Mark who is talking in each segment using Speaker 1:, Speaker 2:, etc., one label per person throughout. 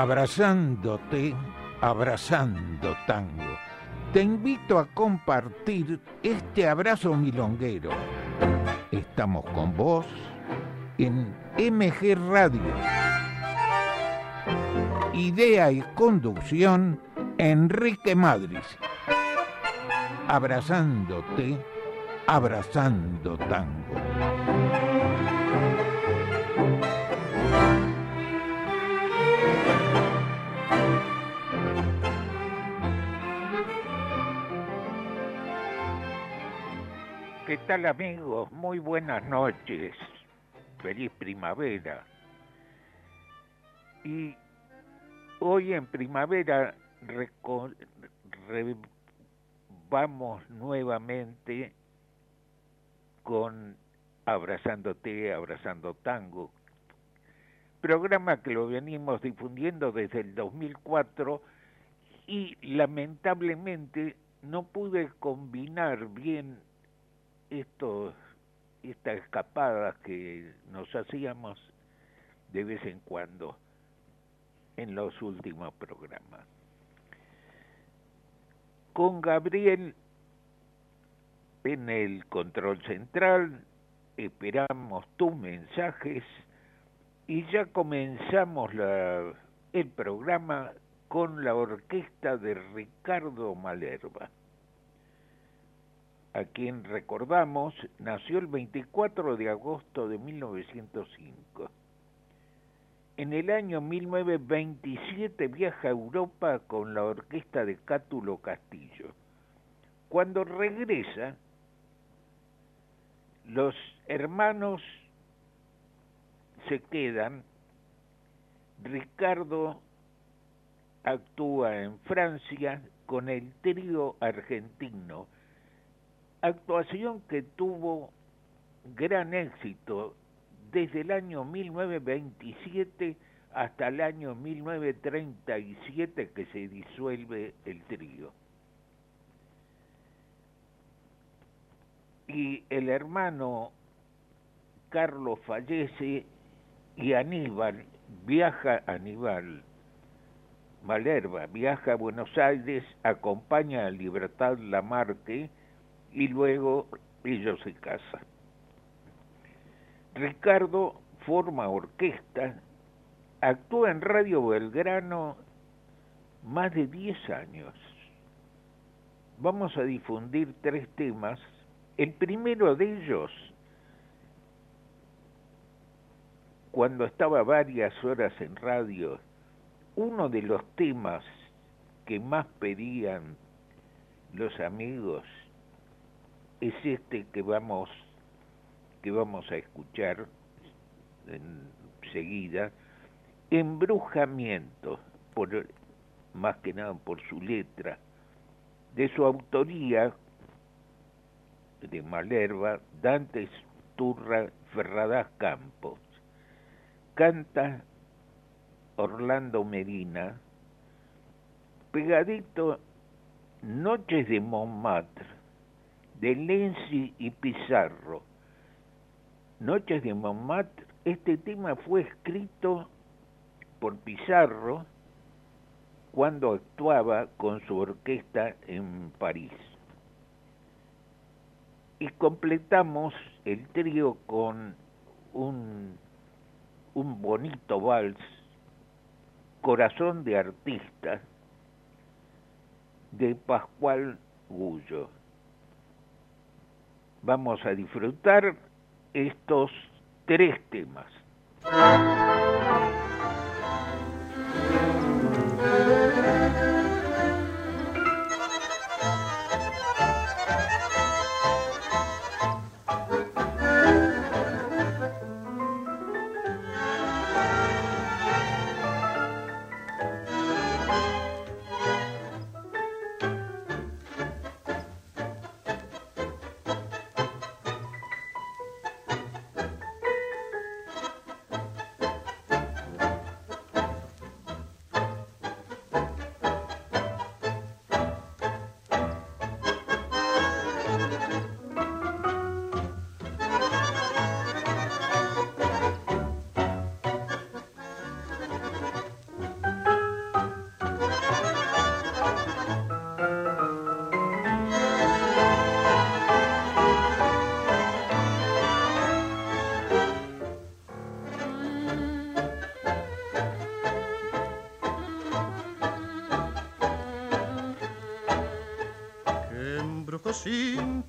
Speaker 1: abrazándote, abrazando tango. Te invito a compartir este abrazo milonguero. Estamos con vos en MG Radio. Idea y conducción, Enrique Madrid. Abrazándote, abrazando tango. ¿Qué tal amigos? Muy buenas noches. Feliz primavera. Y hoy en primavera vamos nuevamente con Abrazándote, Abrazando Tango, programa que lo venimos difundiendo desde el 2004 y lamentablemente no pude combinar bien esto, estas escapadas que nos hacíamos de vez en cuando en los últimos programas. Con Gabriel en el control central, esperamos tus mensajes y ya comenzamos la, el programa con la orquesta de Ricardo Malerba a quien recordamos, nació el 24 de agosto de 1905. En el año 1927 viaja a Europa con la orquesta de Cátulo Castillo. Cuando regresa, los hermanos se quedan, Ricardo actúa en Francia con el trío argentino, actuación que tuvo gran éxito desde el año 1927 hasta el año 1937 que se disuelve el trío. Y el hermano Carlos fallece y Aníbal viaja, Aníbal Malerva viaja a Buenos Aires, acompaña a Libertad Lamarque, y luego ellos se casan. Ricardo forma orquesta, actúa en Radio Belgrano más de 10 años. Vamos a difundir tres temas. El primero de ellos, cuando estaba varias horas en radio, uno de los temas que más pedían los amigos es este que vamos que vamos a escuchar enseguida embrujamiento por más que nada por su letra de su autoría de Malerva Dante Turra Ferradas Campos. Canta Orlando Medina pegadito Noches de Montmartre de Lenzi y Pizarro. Noches de Montmartre, este tema fue escrito por Pizarro cuando actuaba con su orquesta en París. Y completamos el trío con un, bonito vals, Corazón de Artista, de Pascual Gullo vamos a disfrutar estos tres temas.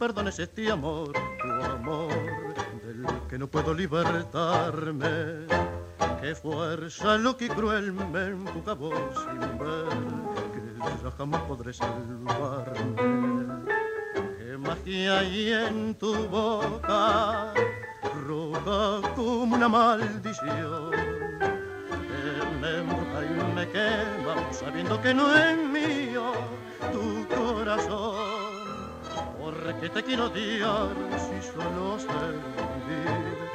Speaker 2: Perdones este amor, tu amor del que no puedo libertarme. Qué fuerza lo que cruel me empuja vos sin ver que ya jamás podré salvarme. Qué magia hay en tu boca, roja como una maldición. Que me me quema sabiendo que no es mío tu corazón. Porque te quiero odiar si solo sé vivir,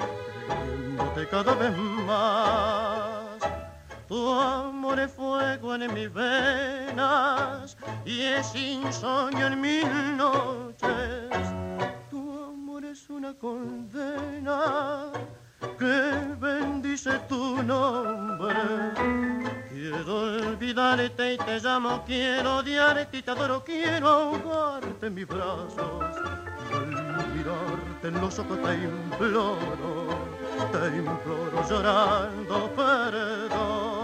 Speaker 2: queriéndote cada vez más. Tu amor es fuego en mis venas y es insomnio en mis noches. Tu amor es una condena que bendice tu nombre. Olvidarte y te llamo, quiero odiarte y te adoro, quiero ahogarte en mis brazos. Al mirarte en los ojos te imploro, te imploro llorando perdón.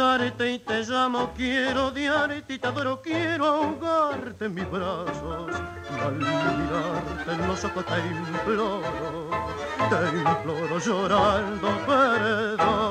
Speaker 2: Y te llamo, quiero odiarte y te adoro, quiero ahogarte en mis brazos. Y al mirarte en los ojos te imploro, te imploro llorando perdón.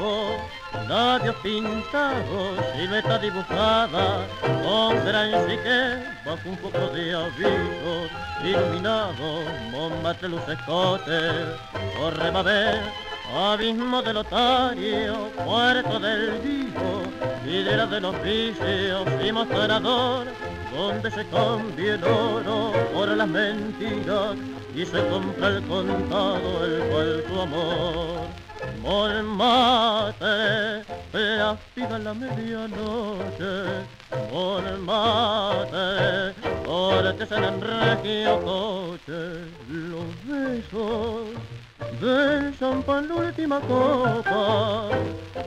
Speaker 2: De lujo, labios pintados, silueta dibujada, con gran que bajo un poco de aviso, iluminado, Montmartre luce escote, corre ver abismo del otario, puerto del vivo, de los vicios y mostrador, donde se cambia el oro por las mentiras y se compra el contado el cual tu amor mate, la medianoche, mate, ahora se en regio coche, los besos del champán la última copa,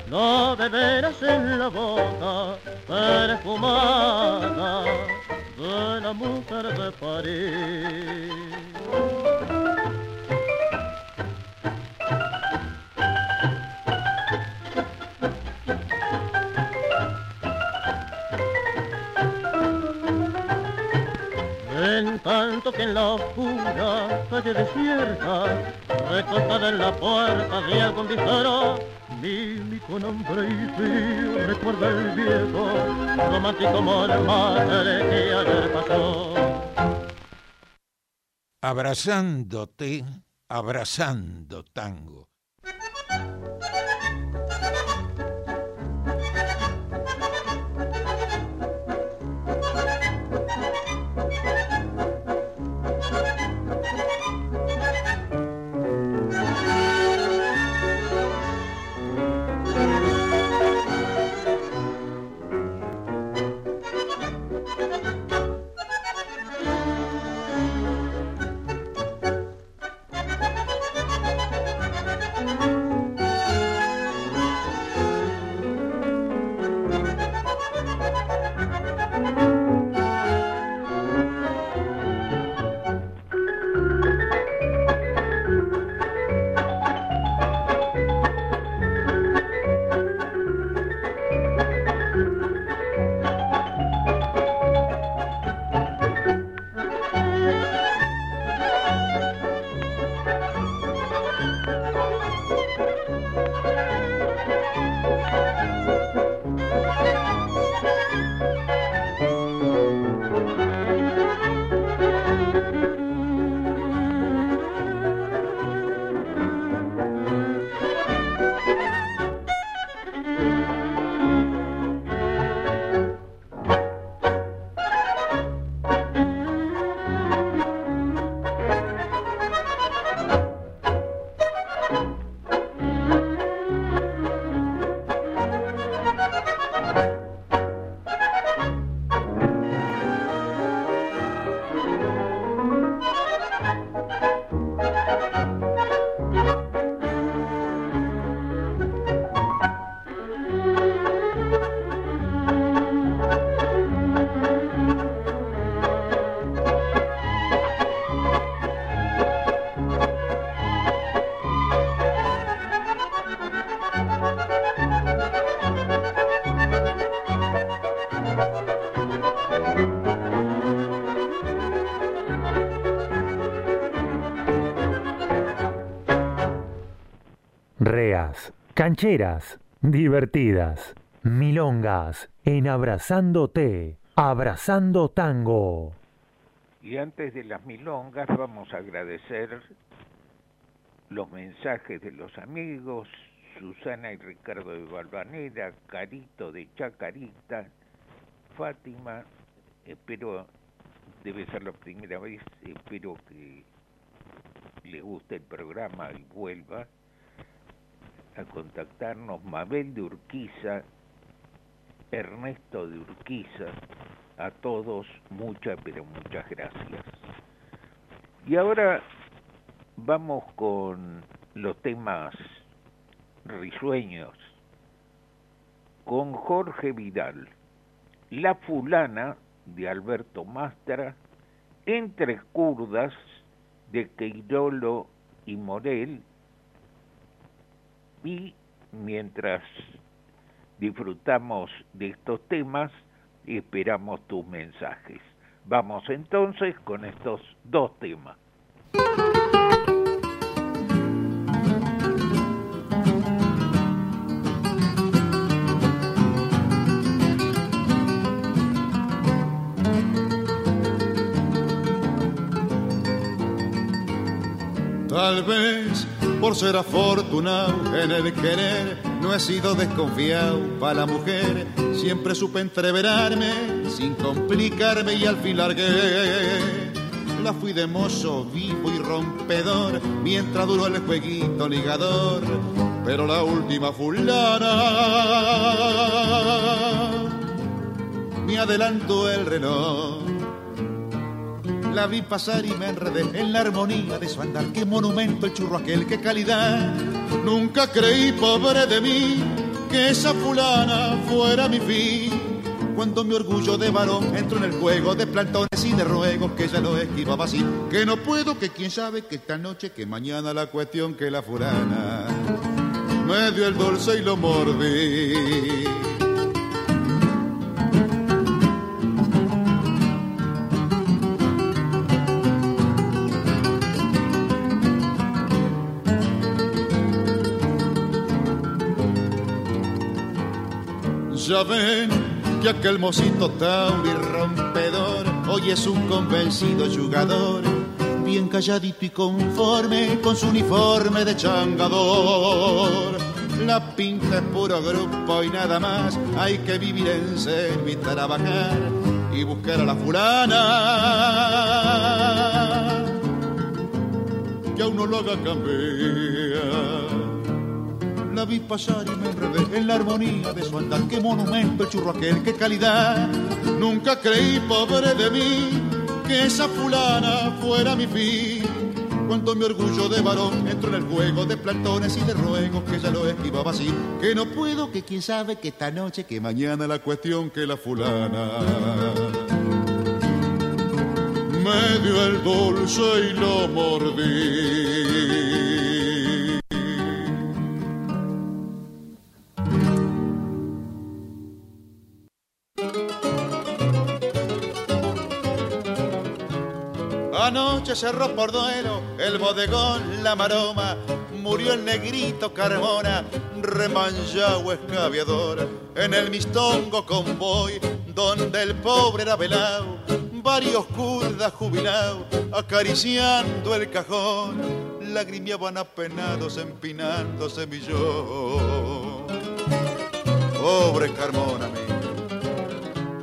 Speaker 2: la beberás en la boca, perfumada de la mujer de París. En la oscura calle desierta, recostada en la puerta de algún visor, mi con hambre y frío recuerda el viejo, romántico madre que ayer pasó.
Speaker 3: Abrazándote, abrazando tango
Speaker 4: cancheras, divertidas, milongas, en abrazándote, abrazando tango.
Speaker 1: Y antes de las milongas vamos a agradecer los mensajes de los amigos, Susana y Ricardo de Balvanera, Carito de Chacarita, Fátima, espero, debe ser la primera vez, espero que le guste el programa y vuelva a contactarnos, Mabel de Urquiza, Ernesto de Urquiza, a todos muchas, pero muchas gracias. Y ahora vamos con los temas risueños, con Jorge Vidal, La fulana de Alberto Mastra, Entre curdas de Queirolo y Morel, y mientras disfrutamos de estos temas, esperamos tus mensajes. Vamos entonces con estos dos temas.
Speaker 5: Tal vez por ser afortunado en el querer, no he sido desconfiado para la mujer. Siempre supe entreverarme sin complicarme y al fin largué. La fui de mozo vivo y rompedor mientras duró el jueguito ligador. Pero la última fulana me adelantó el reloj la vi pasar y me enredé en la armonía de su andar. Qué monumento el churro aquel, qué calidad. Nunca creí, pobre de mí, que esa fulana fuera mi fin. Cuando mi orgullo de varón entró en el juego de plantones y de ruegos que ya lo esquivaba así. Que no puedo, que quién sabe, que esta noche, que mañana la cuestión que la fulana me dio el dulce y lo mordí. Ya ven que aquel mocito tauri rompedor hoy es un convencido jugador, bien calladito y conforme con su uniforme de changador. La pinta es puro grupo y nada más, hay que vivir en ser, trabajar y buscar a la fulana que aún no lo haga cambiar la vi pasar y me enredé en la armonía de su andar. Qué monumento el churro aquel, qué calidad. Nunca creí, pobre de mí, que esa fulana fuera mi fin. Cuanto mi orgullo de varón entró en el juego de plantones y de ruegos que ya lo esquivaba así. Que no puedo, que quién sabe, que esta noche, que mañana la cuestión que la fulana me dio el dulce y lo mordí. Cerró por duelo el bodegón La Maroma, murió el negrito Carmona, remanchado escaviador, en el mistongo convoy, donde el pobre era velado, varios curdas jubilados, acariciando el cajón, lagrimeaban apenados empinándose millón. Pobre Carmona,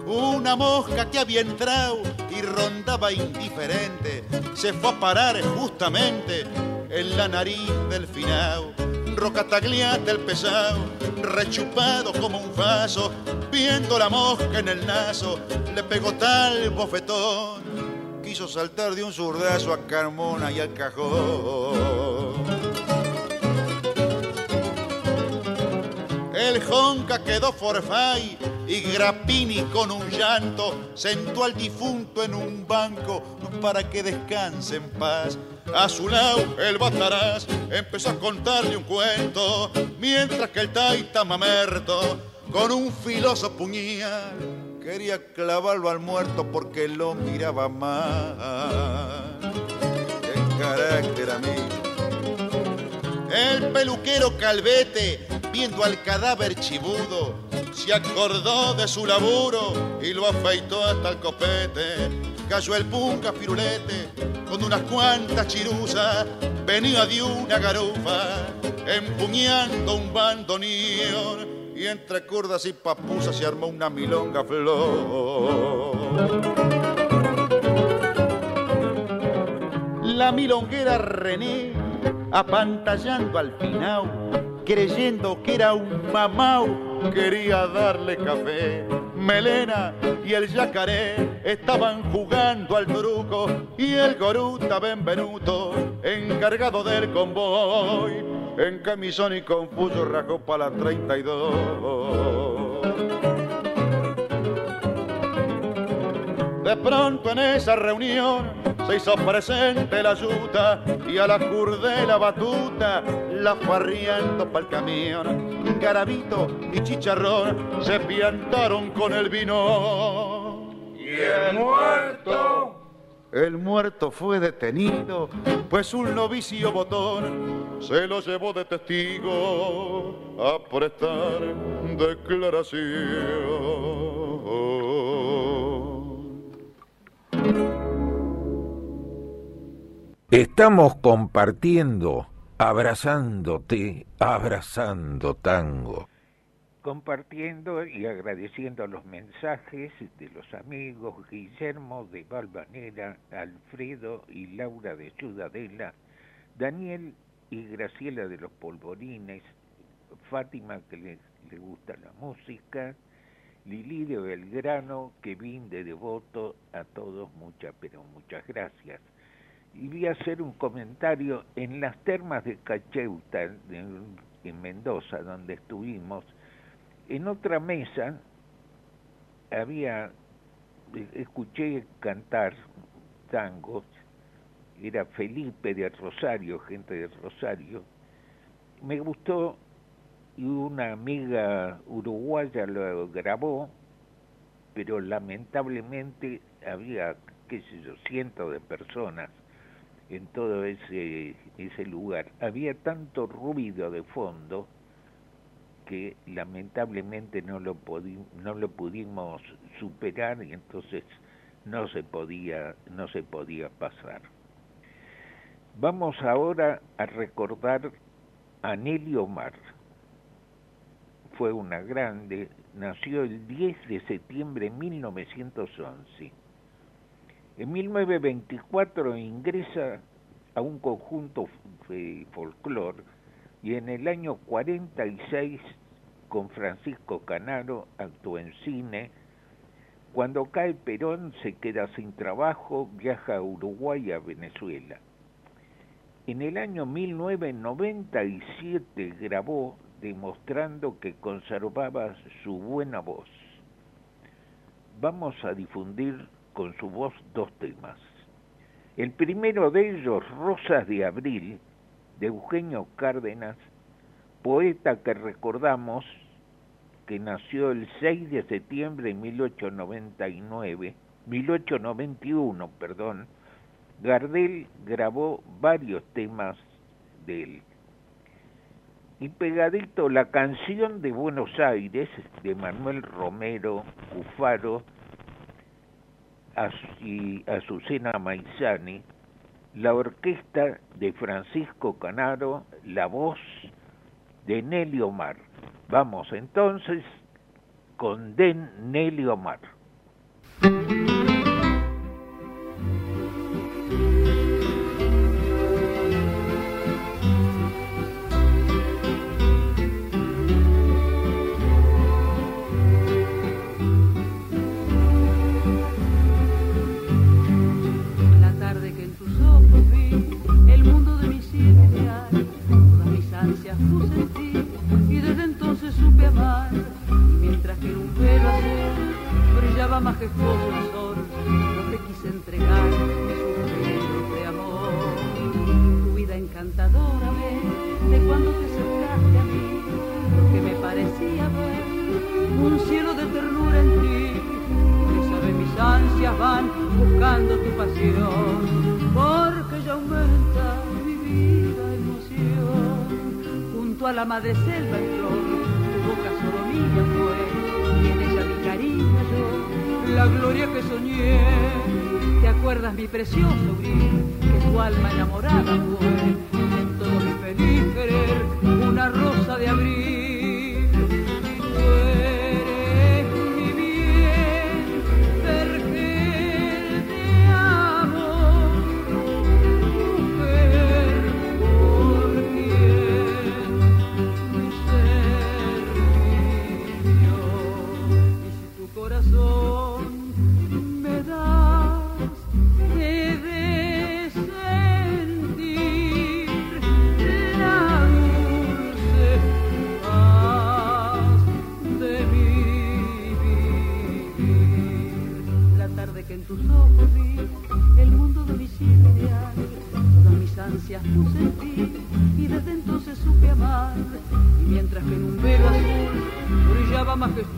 Speaker 5: una mosca que había entrado y rondaba indiferente, se fue a parar justamente en la nariz del finao. Rocatagliate el pesado, rechupado como un vaso, viendo la mosca en el naso, le pegó tal bofetón, quiso saltar de un zurdazo a Carmona y al cajón. El Jonca quedó forfay y Grappini con un llanto sentó al difunto en un banco para que descanse en paz. A su lado el Bataraz empezó a contarle un cuento, mientras que el Taita Mamerto con un filoso puñal quería clavarlo al muerto porque lo miraba mal. ¡Qué carácter a mí! El peluquero Calvete, viendo al cadáver chibudo, se acordó de su laburo y lo afeitó hasta el copete. Cayó el punca firulete con unas cuantas chiruzas, venía de una garufa, empuñando un bandoneón y entre curdas y papusas se armó una milonga flor. La milonguera René, apantallando al final, creyendo que era un mamau, quería darle café. Melena y el yacaré estaban jugando al truco y el goruta Benvenuto, encargado del convoy, en camisón y confuso rajó para la 32. De pronto en esa reunión se hizo presente la yuta y a la la batuta la farriando pa'l camión. Garabito y chicharrón se piantaron con el vino.
Speaker 6: ¿Y el muerto?
Speaker 5: El muerto fue detenido, pues un novicio botón se lo llevó de testigo a prestar declaración.
Speaker 1: Estamos compartiendo, abrazándote, abrazando tango. Compartiendo y agradeciendo los mensajes de los amigos Guillermo de Valvanera, Alfredo y Laura de Ciudadela, Daniel y Graciela de los Polvorines, Fátima que le, gusta la música, Lili de Belgrano, que de Devoto, a todos muchas, pero muchas gracias voy a hacer un comentario en las termas de Cacheuta, en, Mendoza, donde estuvimos, en otra mesa había, escuché cantar tangos, era Felipe de Rosario, gente de Rosario, me gustó y una amiga uruguaya lo grabó, pero lamentablemente había, qué sé yo, cientos de personas en todo ese, ese lugar. Había tanto ruido de fondo que lamentablemente no lo, no lo pudimos superar y entonces no se podía, no se podía pasar. Vamos ahora a recordar a Nelly Omar. Fue una grande, nació el 10 de septiembre de 1911 en 1924 ingresa a un conjunto folclor y en el año 46 con Francisco Canaro actuó en cine. Cuando cae Perón se queda sin trabajo, viaja a Uruguay y a Venezuela. En el año 1997 grabó demostrando que conservaba su buena voz. Vamos a difundir con su voz dos temas. El primero de ellos, Rosas de Abril, de Eugenio Cárdenas, poeta que recordamos que nació el 6 de septiembre de 1899, 1891, perdón, Gardel grabó varios temas de él. Y pegadito la canción de Buenos Aires de Manuel Romero Cufaro y Azucena Maizani, la orquesta de Francisco Canaro, la voz de Nelly Omar. Vamos entonces con Den Nelly Omar.
Speaker 7: Brillaba majestuoso el sol, no te quise entregar mis suspiros de amor. Tu vida encantadora ve de cuando te acercaste a mí, lo que me parecía ver un cielo de ternura en ti. Por sabe mis ansias van buscando tu pasión, porque ya aumenta mi vida emoción estaba la madre selva en flor, tu boca solo mía fue, la gloria que soñé. ¿Te acuerdas mi precioso gris, que tu alma enamorada fue, en todo mi feliz querer, una rosa de abril? Y desde entonces supe amar. Y mientras que en un velo azul brillaba majestuoso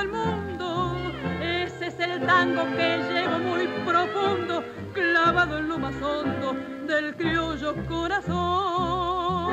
Speaker 7: el mundo. Ese es el tango que llevo muy profundo, clavado en lo
Speaker 4: más hondo del criollo corazón.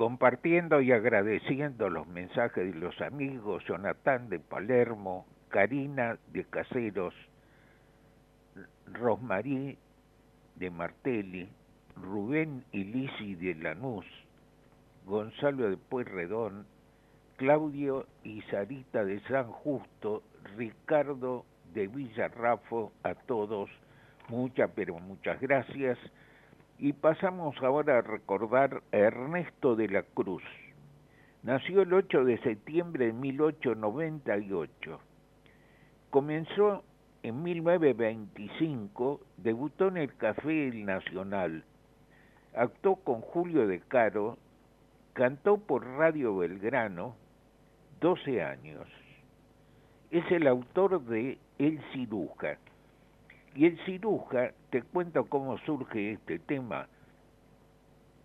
Speaker 4: Compartiendo
Speaker 1: y agradeciendo los mensajes de los amigos Jonathan de Palermo, Karina de Caseros, Rosmarí de Martelli, Rubén y Lisi de Lanús, Gonzalo de Pueyrredón, Claudio y Sarita de San Justo, Ricardo de Villarrafo a todos. Muchas, pero muchas gracias. Y pasamos ahora a recordar a Ernesto de la Cruz. Nació el 8 de septiembre de 1898. Comenzó en 1925, debutó en el Café El Nacional. Actuó con Julio de Caro, cantó por Radio Belgrano 12 años. Es el autor de El Ciruja. Y el Ciruja, te cuento cómo surge este tema.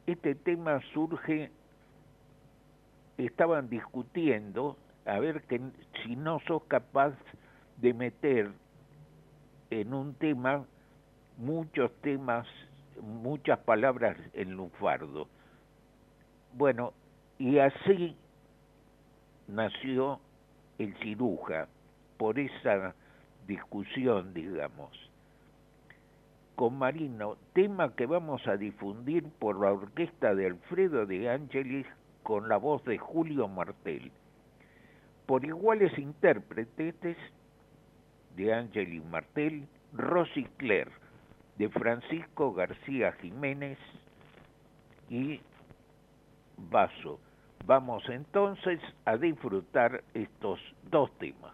Speaker 1: Este tema surge estaban discutiendo a ver que si no sos capaz de meter en un tema muchos temas, muchas palabras en lunfardo. Bueno, y así nació el ciruja, por esa discusión, digamos. Con Marino, tema que vamos a difundir por la orquesta de Alfredo de Ángeles con la voz de Julio Martel. Por iguales intérpretes de Ángel y Martel, Rosy Claire, de Francisco García Jiménez y Vaso. Vamos entonces a disfrutar estos dos temas.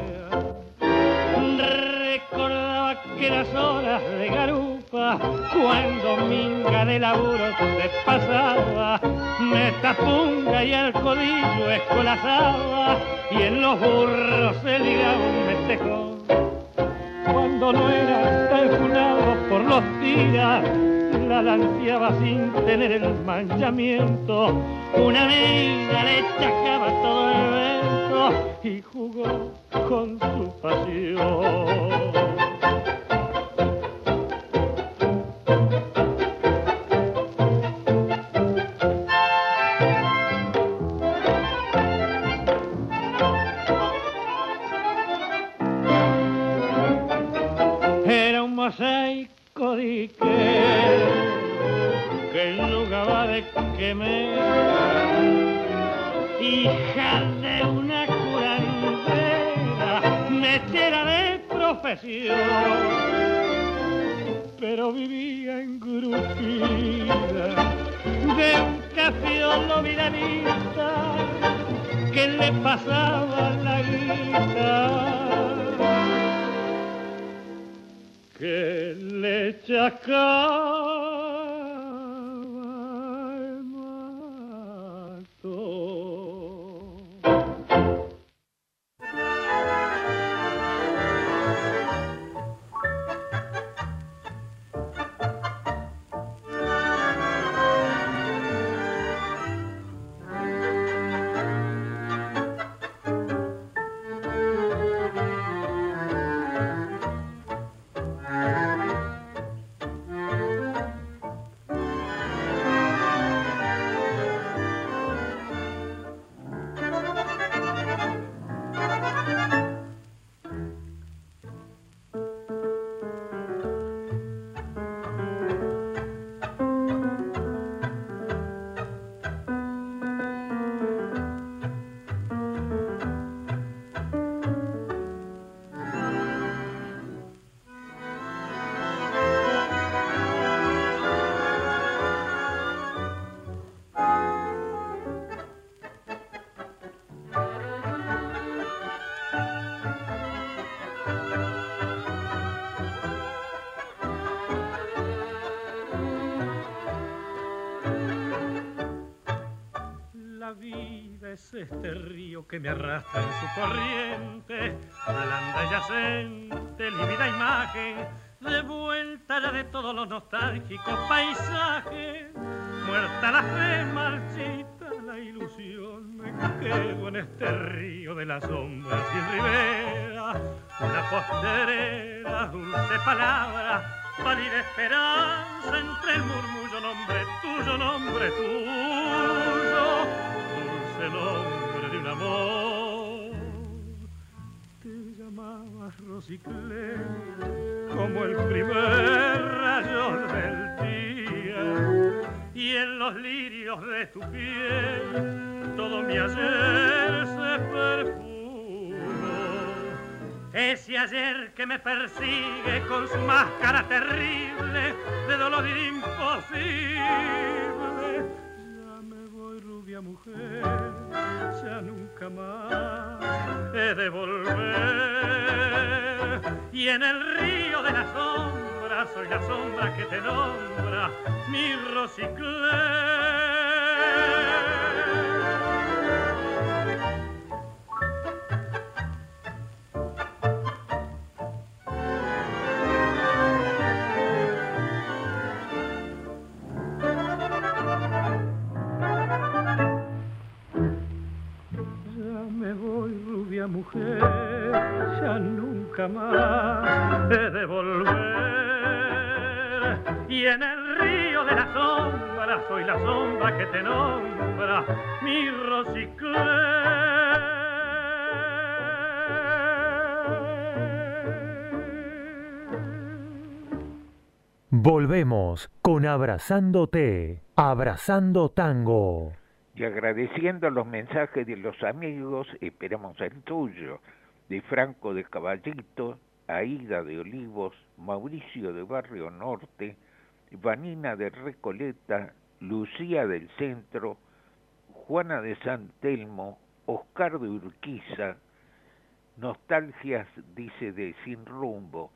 Speaker 8: los burros se ligaba un mestejo. Cuando no era calculado por los días, la lanceaba sin tener el manchamiento. Una amiga le chacaba todo el evento y jugó con su que le chacaba este río que me arrastra en su corriente, blanda y yacente, lívida imagen, de vuelta ya de todos los nostálgicos paisajes, muerta la fe, marchita la ilusión, me quedo en este río de las sombras sin ribera, una posterera, dulce palabra, pálida esperanza entre el murmullo como el primer rayo del día y en los lirios de tu piel todo mi ayer se perfumó ese ayer que me persigue con su máscara terrible de dolor imposible. Mujer, ya nunca más he de volver. Y en el río de la sombra soy la sombra que te nombra, mi Rosiclé. Nunca más he de volver. Y en el río de la sombra soy la sombra que te nombra, mi Rosiclé.
Speaker 4: Volvemos con Abrazándote, Abrazando Tango
Speaker 1: y agradeciendo los mensajes de los amigos, esperamos el tuyo, de Franco de Caballito, Aida de Olivos, Mauricio de Barrio Norte, Vanina de Recoleta, Lucía del Centro, Juana de San Telmo, Oscar de Urquiza, Nostalgias, dice, de Sin Rumbo.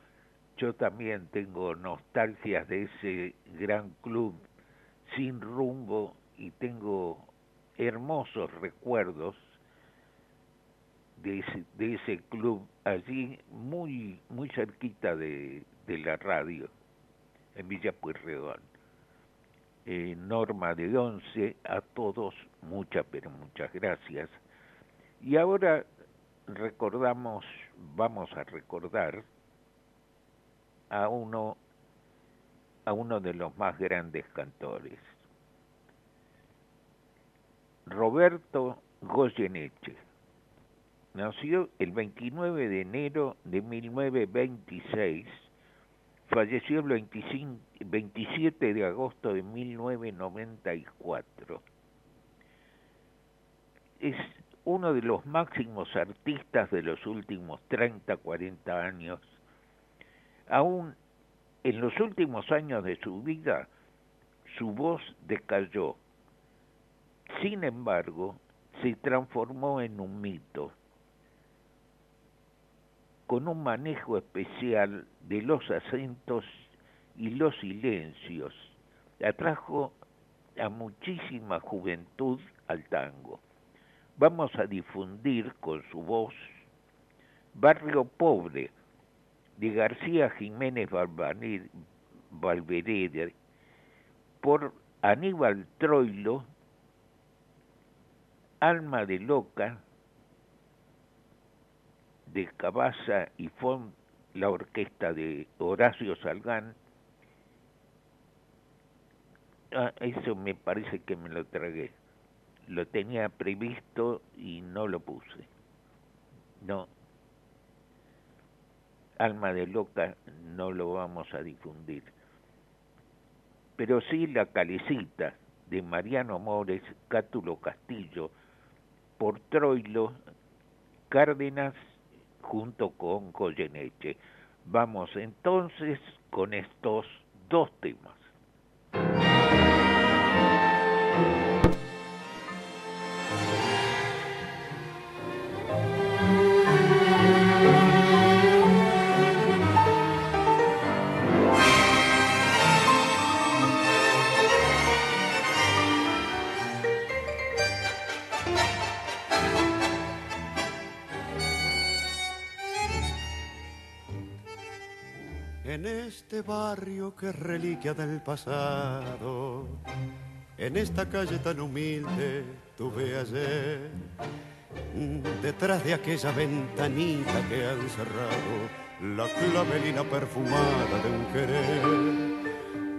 Speaker 1: Yo también tengo nostalgias de ese gran club Sin Rumbo y tengo hermosos recuerdos de ese, de ese club allí muy muy cerquita de, de la radio en Villa Pueyrredón. Eh, Norma de Once, a todos muchas pero muchas gracias. Y ahora recordamos, vamos a recordar a uno a uno de los más grandes cantores, Roberto Goyeneche. Nació el 29 de enero de 1926, falleció el 27 de agosto de 1994. Es uno de los máximos artistas de los últimos 30, 40 años. Aún en los últimos años de su vida, su voz decayó sin embargo, se transformó en un mito, con un manejo especial de los acentos y los silencios. Atrajo a muchísima juventud al tango. Vamos a difundir con su voz Barrio Pobre de García Jiménez Valverde por Aníbal Troilo Alma de Loca, de Cabaza y Font, la orquesta de Horacio Salgán. Ah, eso me parece que me lo tragué. Lo tenía previsto y no lo puse. No. Alma de Loca no lo vamos a difundir. Pero sí la calecita de Mariano Mores, Cátulo Castillo, por Troilo Cárdenas junto con Goyeneche. Vamos entonces con estos dos temas.
Speaker 9: Barrio que reliquia del pasado, en esta calle tan humilde tuve ayer, detrás de aquella ventanita que han cerrado, la clavelina perfumada de un querer.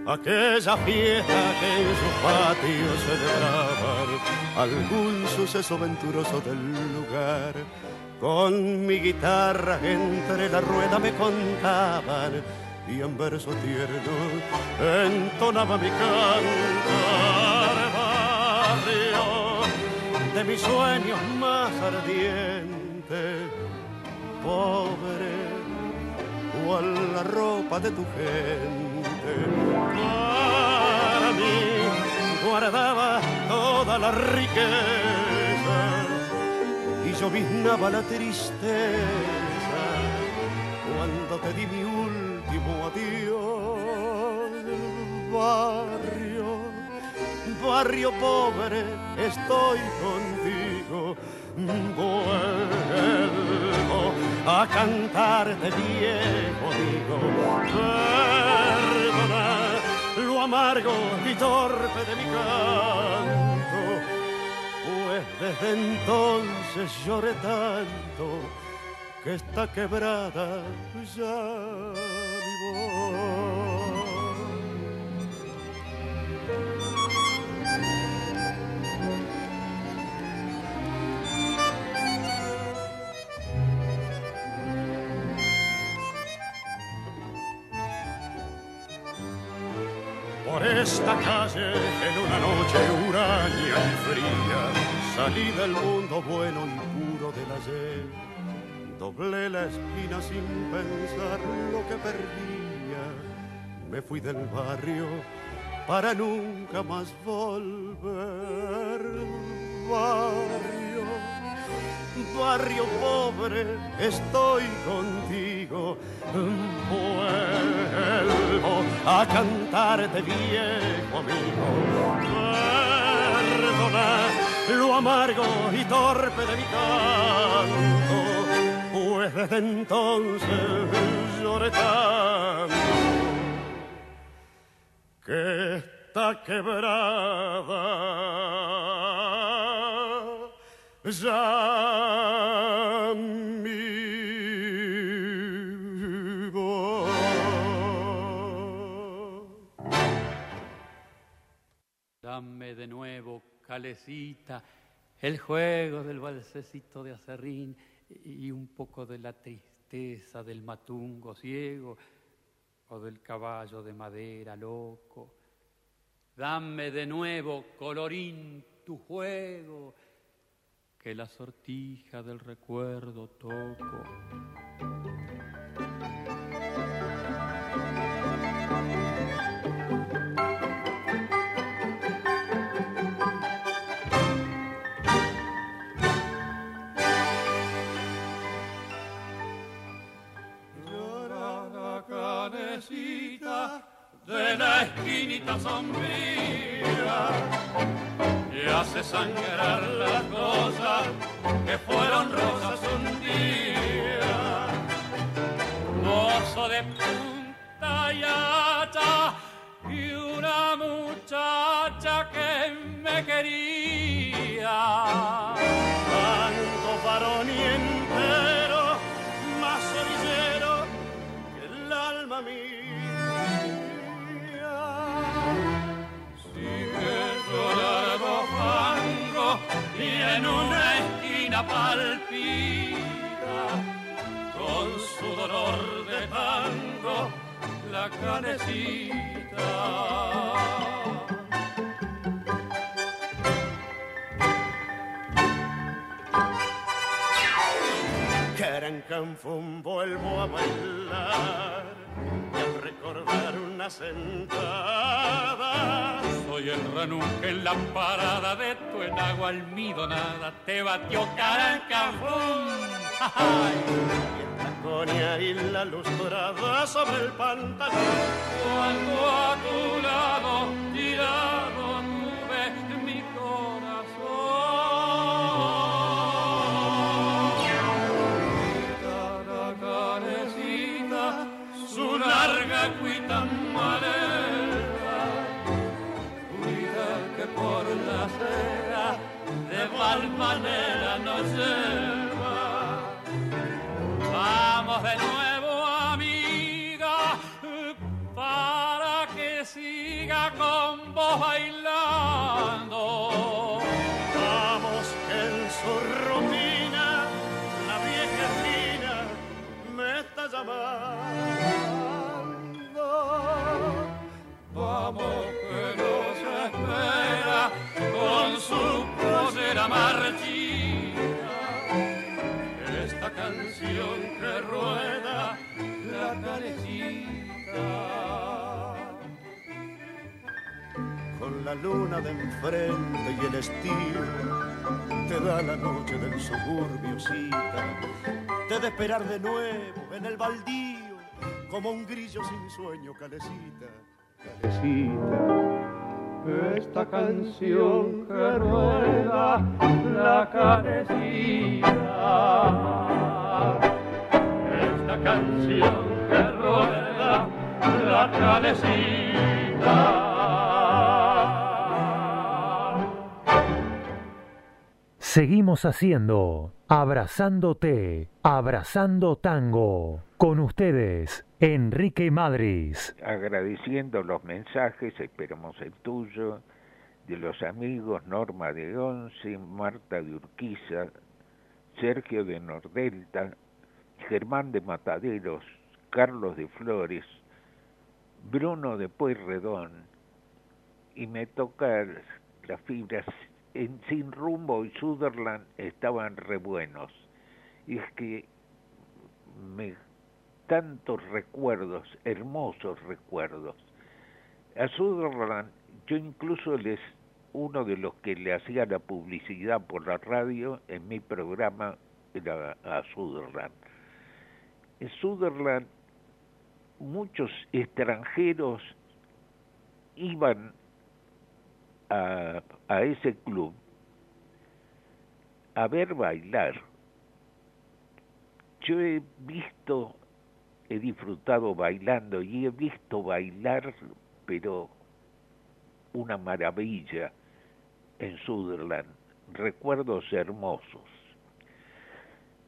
Speaker 9: Aquella fiesta que en su patio celebraban algún suceso venturoso del lugar. Con mi guitarra entre la rueda me contaban y en verso tierno entonaba mi cantar barrio de mis sueños más ardientes. Pobre cual la ropa de tu gente. Para mí guardaba toda la riqueza y yo viznaba la tristeza cuando te di mi último adiós. Barrio, barrio pobre, estoy contigo vuelvo a cantarte viejo amigo. Perdona lo amargo y torpe de mi canto, pues desde entonces lloré tanto que está quebrada ya. Por esta calle en una noche huraña y fría. Salí del mundo bueno y puro del ayer. Doblé la esquina sin pensar lo que perdía. Me fui del barrio para nunca más volver. Barrio, barrio pobre, estoy contigo. Vuelvo a cantarte viejo amigo. Perdona lo amargo y torpe de mi canto, pues desde entonces lloré tanto que está quebrada ya mi.
Speaker 10: Dame de nuevo, calecita, el juego del balsecito de acerrín y un poco de la tristeza del matungo ciego o del caballo de madera loco. Dame de nuevo, colorín, tu juego, que la sortija del recuerdo toco.
Speaker 8: De la esquinita sombría y hace sangrar las cosas que fueron rosas un día. Mozo de punta y hacha y una muchacha que me quería.
Speaker 9: Tanto varón y entero,
Speaker 8: en una esquina palpita con su dolor de tango la canecita.
Speaker 9: Carancanfón vuelvo a bailar y a recordar sentada.
Speaker 8: Soy el ranunque en la parada de tu enagua almidonada, te batió carancafún.
Speaker 9: La y la luz dorada sobre el pantalón.
Speaker 8: Cuando a tu lado tirado tuve mi corazón. Caracanecita, su larga
Speaker 10: tal manera nos lleva. Vamos de nuevo, amiga, para que siga con vos
Speaker 8: bailando.
Speaker 9: Vamos que el su rutina, la vieja esquina me está llamando.
Speaker 8: Vamos que nos espera con su pollera marchita. Esta canción que rueda la carecita.
Speaker 9: Con la luna de enfrente y el estío te da la noche del suburbio cita. Te de esperar de nuevo en el baldío como un grillo sin sueño, calecita. Calecita.
Speaker 8: Esta canción que rueda la carecita. Esta canción que rueda la carecita.
Speaker 4: Seguimos haciendo Abrazándote, Abrazando Tango. Con ustedes, Enrique Madris.
Speaker 1: Agradeciendo los mensajes, esperamos el tuyo, de los amigos Norma de Once, Marta de Urquiza, Sergio de Nordelta, Germán de Mataderos, Carlos de Flores, Bruno de Pueyrredón, y me toca las fibras en Sin Rumbo y Sutherland estaban re buenos. Y es que me tantos recuerdos, hermosos recuerdos. A Sutherland, yo incluso les uno de los que le hacía la publicidad por la radio en mi programa era a Sutherland. En Sutherland muchos extranjeros iban a, a ese club a ver bailar. Yo he visto, he disfrutado bailando y he visto bailar, pero una maravilla en Sutherland, recuerdos hermosos.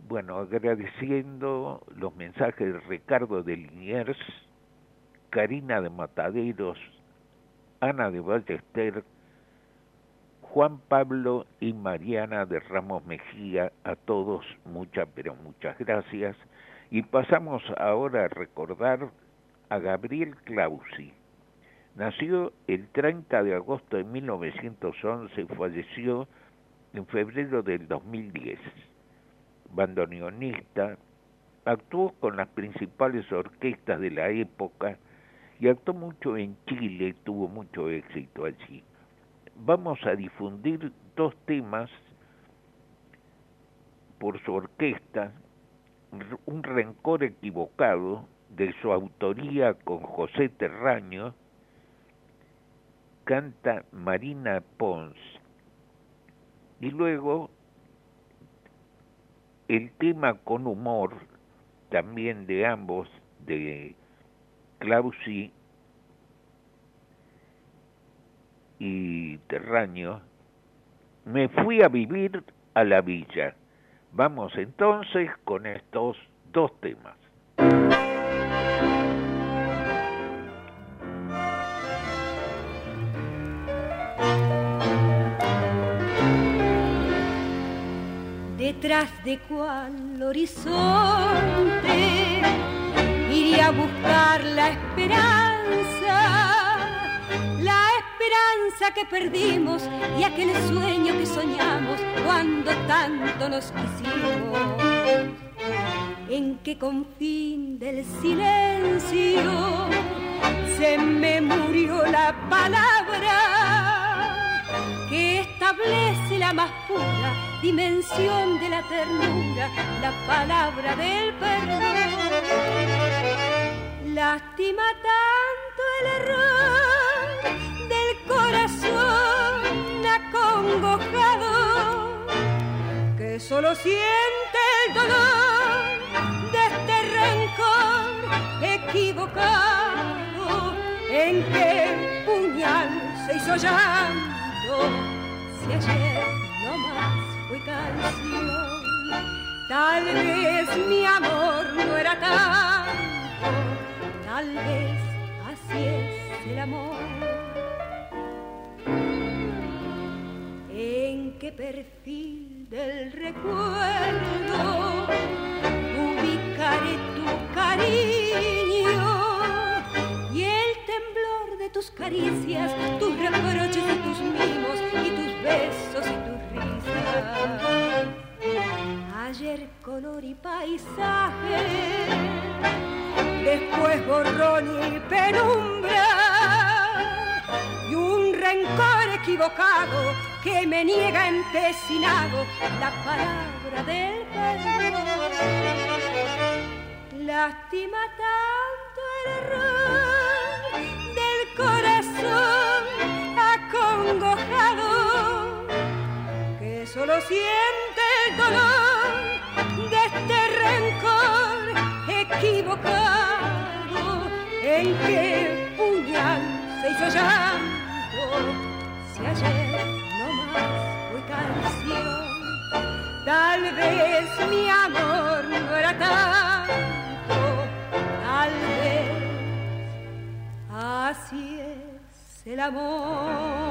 Speaker 1: Bueno, agradeciendo los mensajes de Ricardo de Liniers, Karina de Mataderos, Ana de Ballester, Juan Pablo y Mariana de Ramos Mejía, a todos muchas, pero muchas gracias. Y pasamos ahora a recordar a Gabriel Clausi. Nació el 30 de agosto de 1911 y falleció en febrero del 2010. Bandoneonista, actuó con las principales orquestas de la época y actuó mucho en Chile, tuvo mucho éxito allí vamos a difundir dos temas por su orquesta, un rencor equivocado de su autoría con José Terraño, canta Marina Pons, y luego el tema con humor, también de ambos, de Clausi y Terraño, me fui a vivir a la villa. Vamos entonces con estos dos temas.
Speaker 11: Detrás de cuál horizonte iría a buscar la esperanza esperanza que perdimos y aquel sueño que soñamos cuando tanto nos quisimos. En qué confín del silencio se me murió la palabra que establece la más pura dimensión de la ternura, la palabra del perdón. Lástima tanto el error corazón acongojado que solo siente el dolor de este rencor equivocado en que puñal se hizo llanto si ayer no más fue canción. Tal vez mi amor no era tanto tal vez así es el amor perfil del recuerdo ubicaré tu cariño y el temblor de tus caricias, tus reproches y tus mimos y tus besos y tus risas. Ayer color y paisaje, después borrón y penumbra y un rencor equivocado que me niega empecinado la palabra del perdón. Lástima tanto el error del corazón acongojado que solo siente el dolor de este rencor equivocado en que puñal se hizo llanto tal vez mi amor no era tanto tal vez así es el amor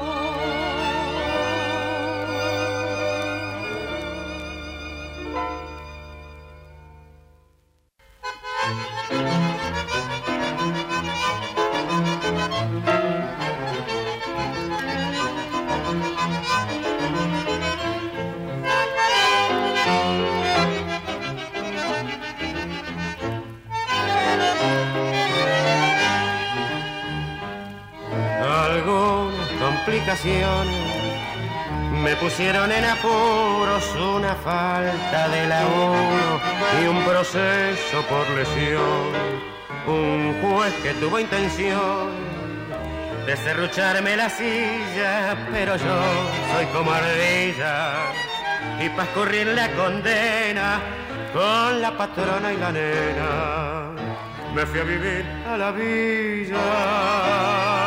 Speaker 2: me pusieron en apuros una falta de laburo y un proceso por lesión. Un juez que tuvo intención de serrucharme la silla, pero yo soy como ardilla y para escurrir la condena con la patrona y la nena me fui a vivir a la villa.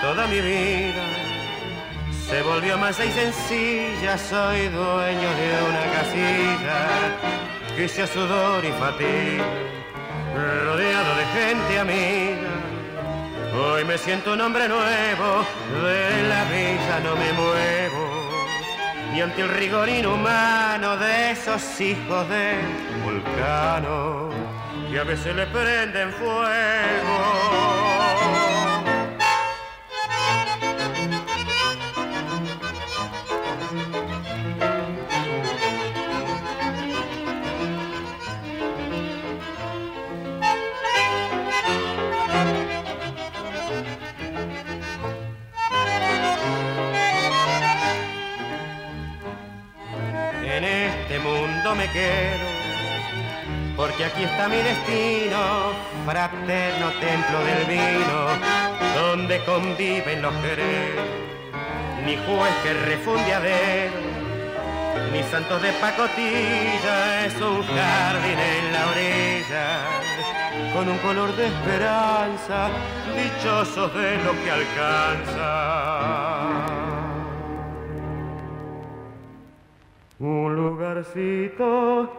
Speaker 2: Toda mi vida se volvió más y sencilla. Soy dueño de una casilla que sea sudor y fatiga, rodeado de gente amiga. Hoy me siento un hombre nuevo, de la vida no me muevo, ni ante el rigor inhumano de esos hijos de vulcano que a veces le prenden fuego. Porque aquí está mi destino, fraterno templo del vino, donde conviven los quereres, ni juez que refunde a ver, ni santos de pacotilla, es un jardín en la orilla, con un color de esperanza, dichosos de lo que alcanza. Un lugarcito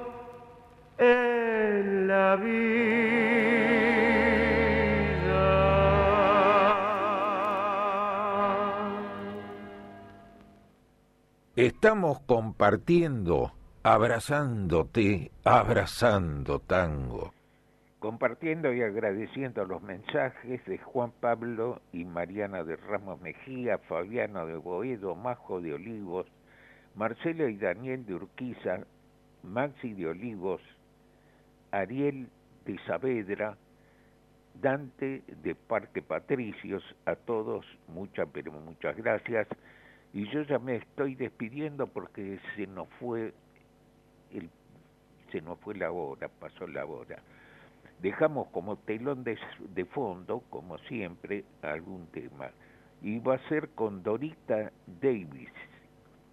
Speaker 2: en la vida.
Speaker 1: Estamos compartiendo, abrazándote, abrazando tango. Compartiendo y agradeciendo los mensajes de Juan Pablo y Mariana de Ramos Mejía, Fabiano de Boedo, Majo de Olivos, Marcelo y Daniel de Urquiza, Maxi de Olivos, Ariel de Saavedra, Dante de Parque Patricios, a todos muchas, pero muchas gracias. Y yo ya me estoy despidiendo porque se nos fue se nos fue la hora, pasó la hora. Dejamos como telón de, de fondo, como siempre, algún tema. Y va a ser con Dorita Davis.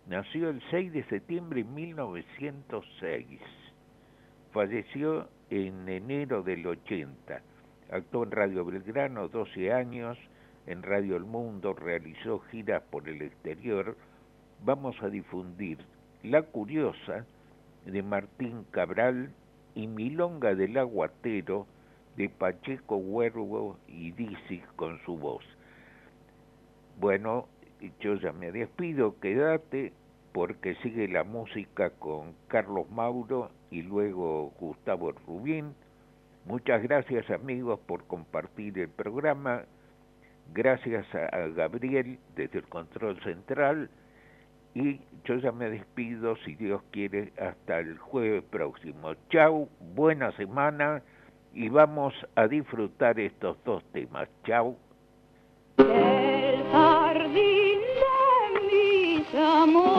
Speaker 1: Nació el 6 de septiembre de 1906. Falleció en enero del 80. Actuó en Radio Belgrano 12 años, en Radio El Mundo realizó giras por el exterior. Vamos a difundir La Curiosa de Martín Cabral y Milonga del Aguatero de Pacheco Huervo y Dizzy con su voz. Bueno, yo ya me despido, quédate porque sigue la música con Carlos Mauro y luego Gustavo Rubín. Muchas gracias amigos por compartir el programa. Gracias a Gabriel desde el control central. Y yo ya me despido, si Dios quiere, hasta el jueves próximo. Chau, buena semana y vamos a disfrutar estos dos temas. Chau.
Speaker 12: Mis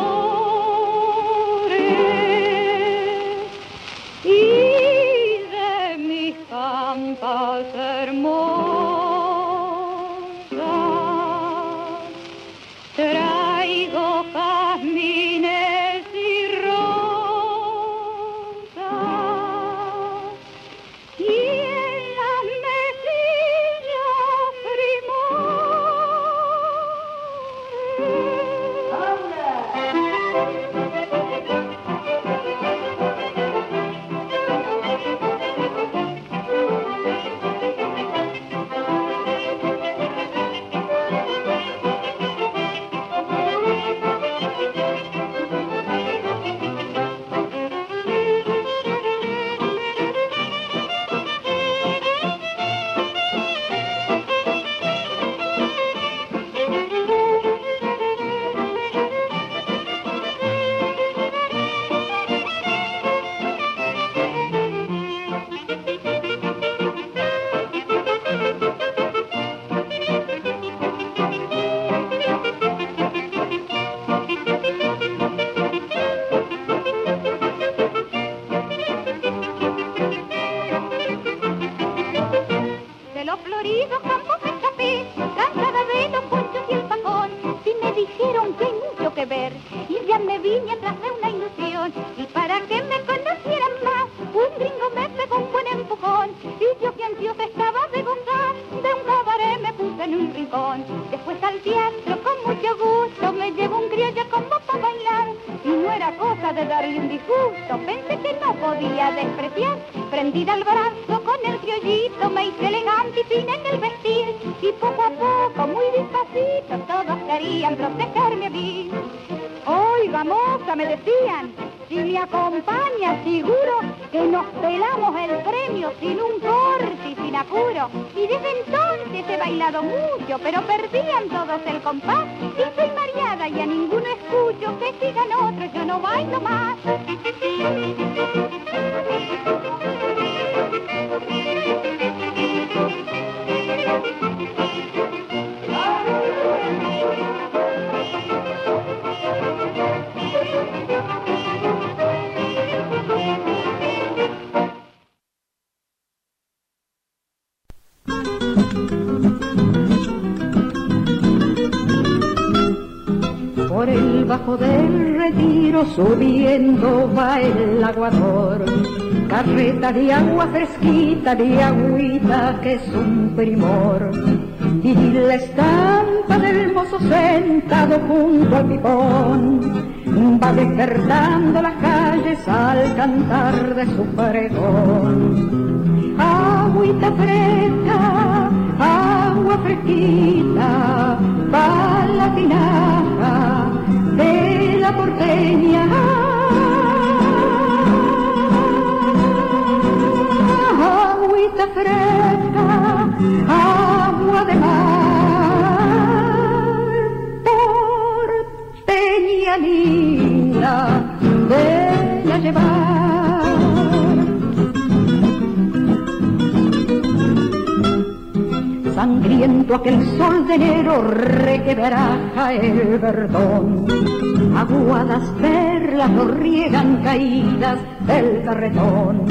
Speaker 13: Por el bajo del retiro subiendo va el aguador. Carreta de agua fresquita, de agüita que es un primor. Y la estampa del mozo sentado junto al pipón va despertando las calles al cantar de su pregón. Agüita fresca, agua fresquita, pa' la tinaja de la porteña. Agüita fresca, agua de mar, porteña linda, de la llevar. Sangriento aquel sol de enero requebraja el verdón. Aguadas perlas lo riegan caídas del carretón.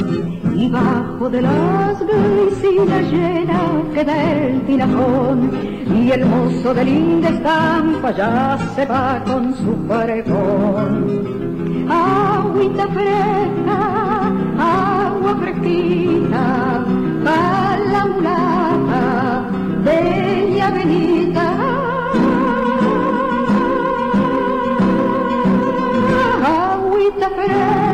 Speaker 13: Y bajo de las glicinas llenas queda el tinajón. Y el mozo de linda estampa ya se va con su pregón. Agüita fresca, agua fresquita, agüita fresca.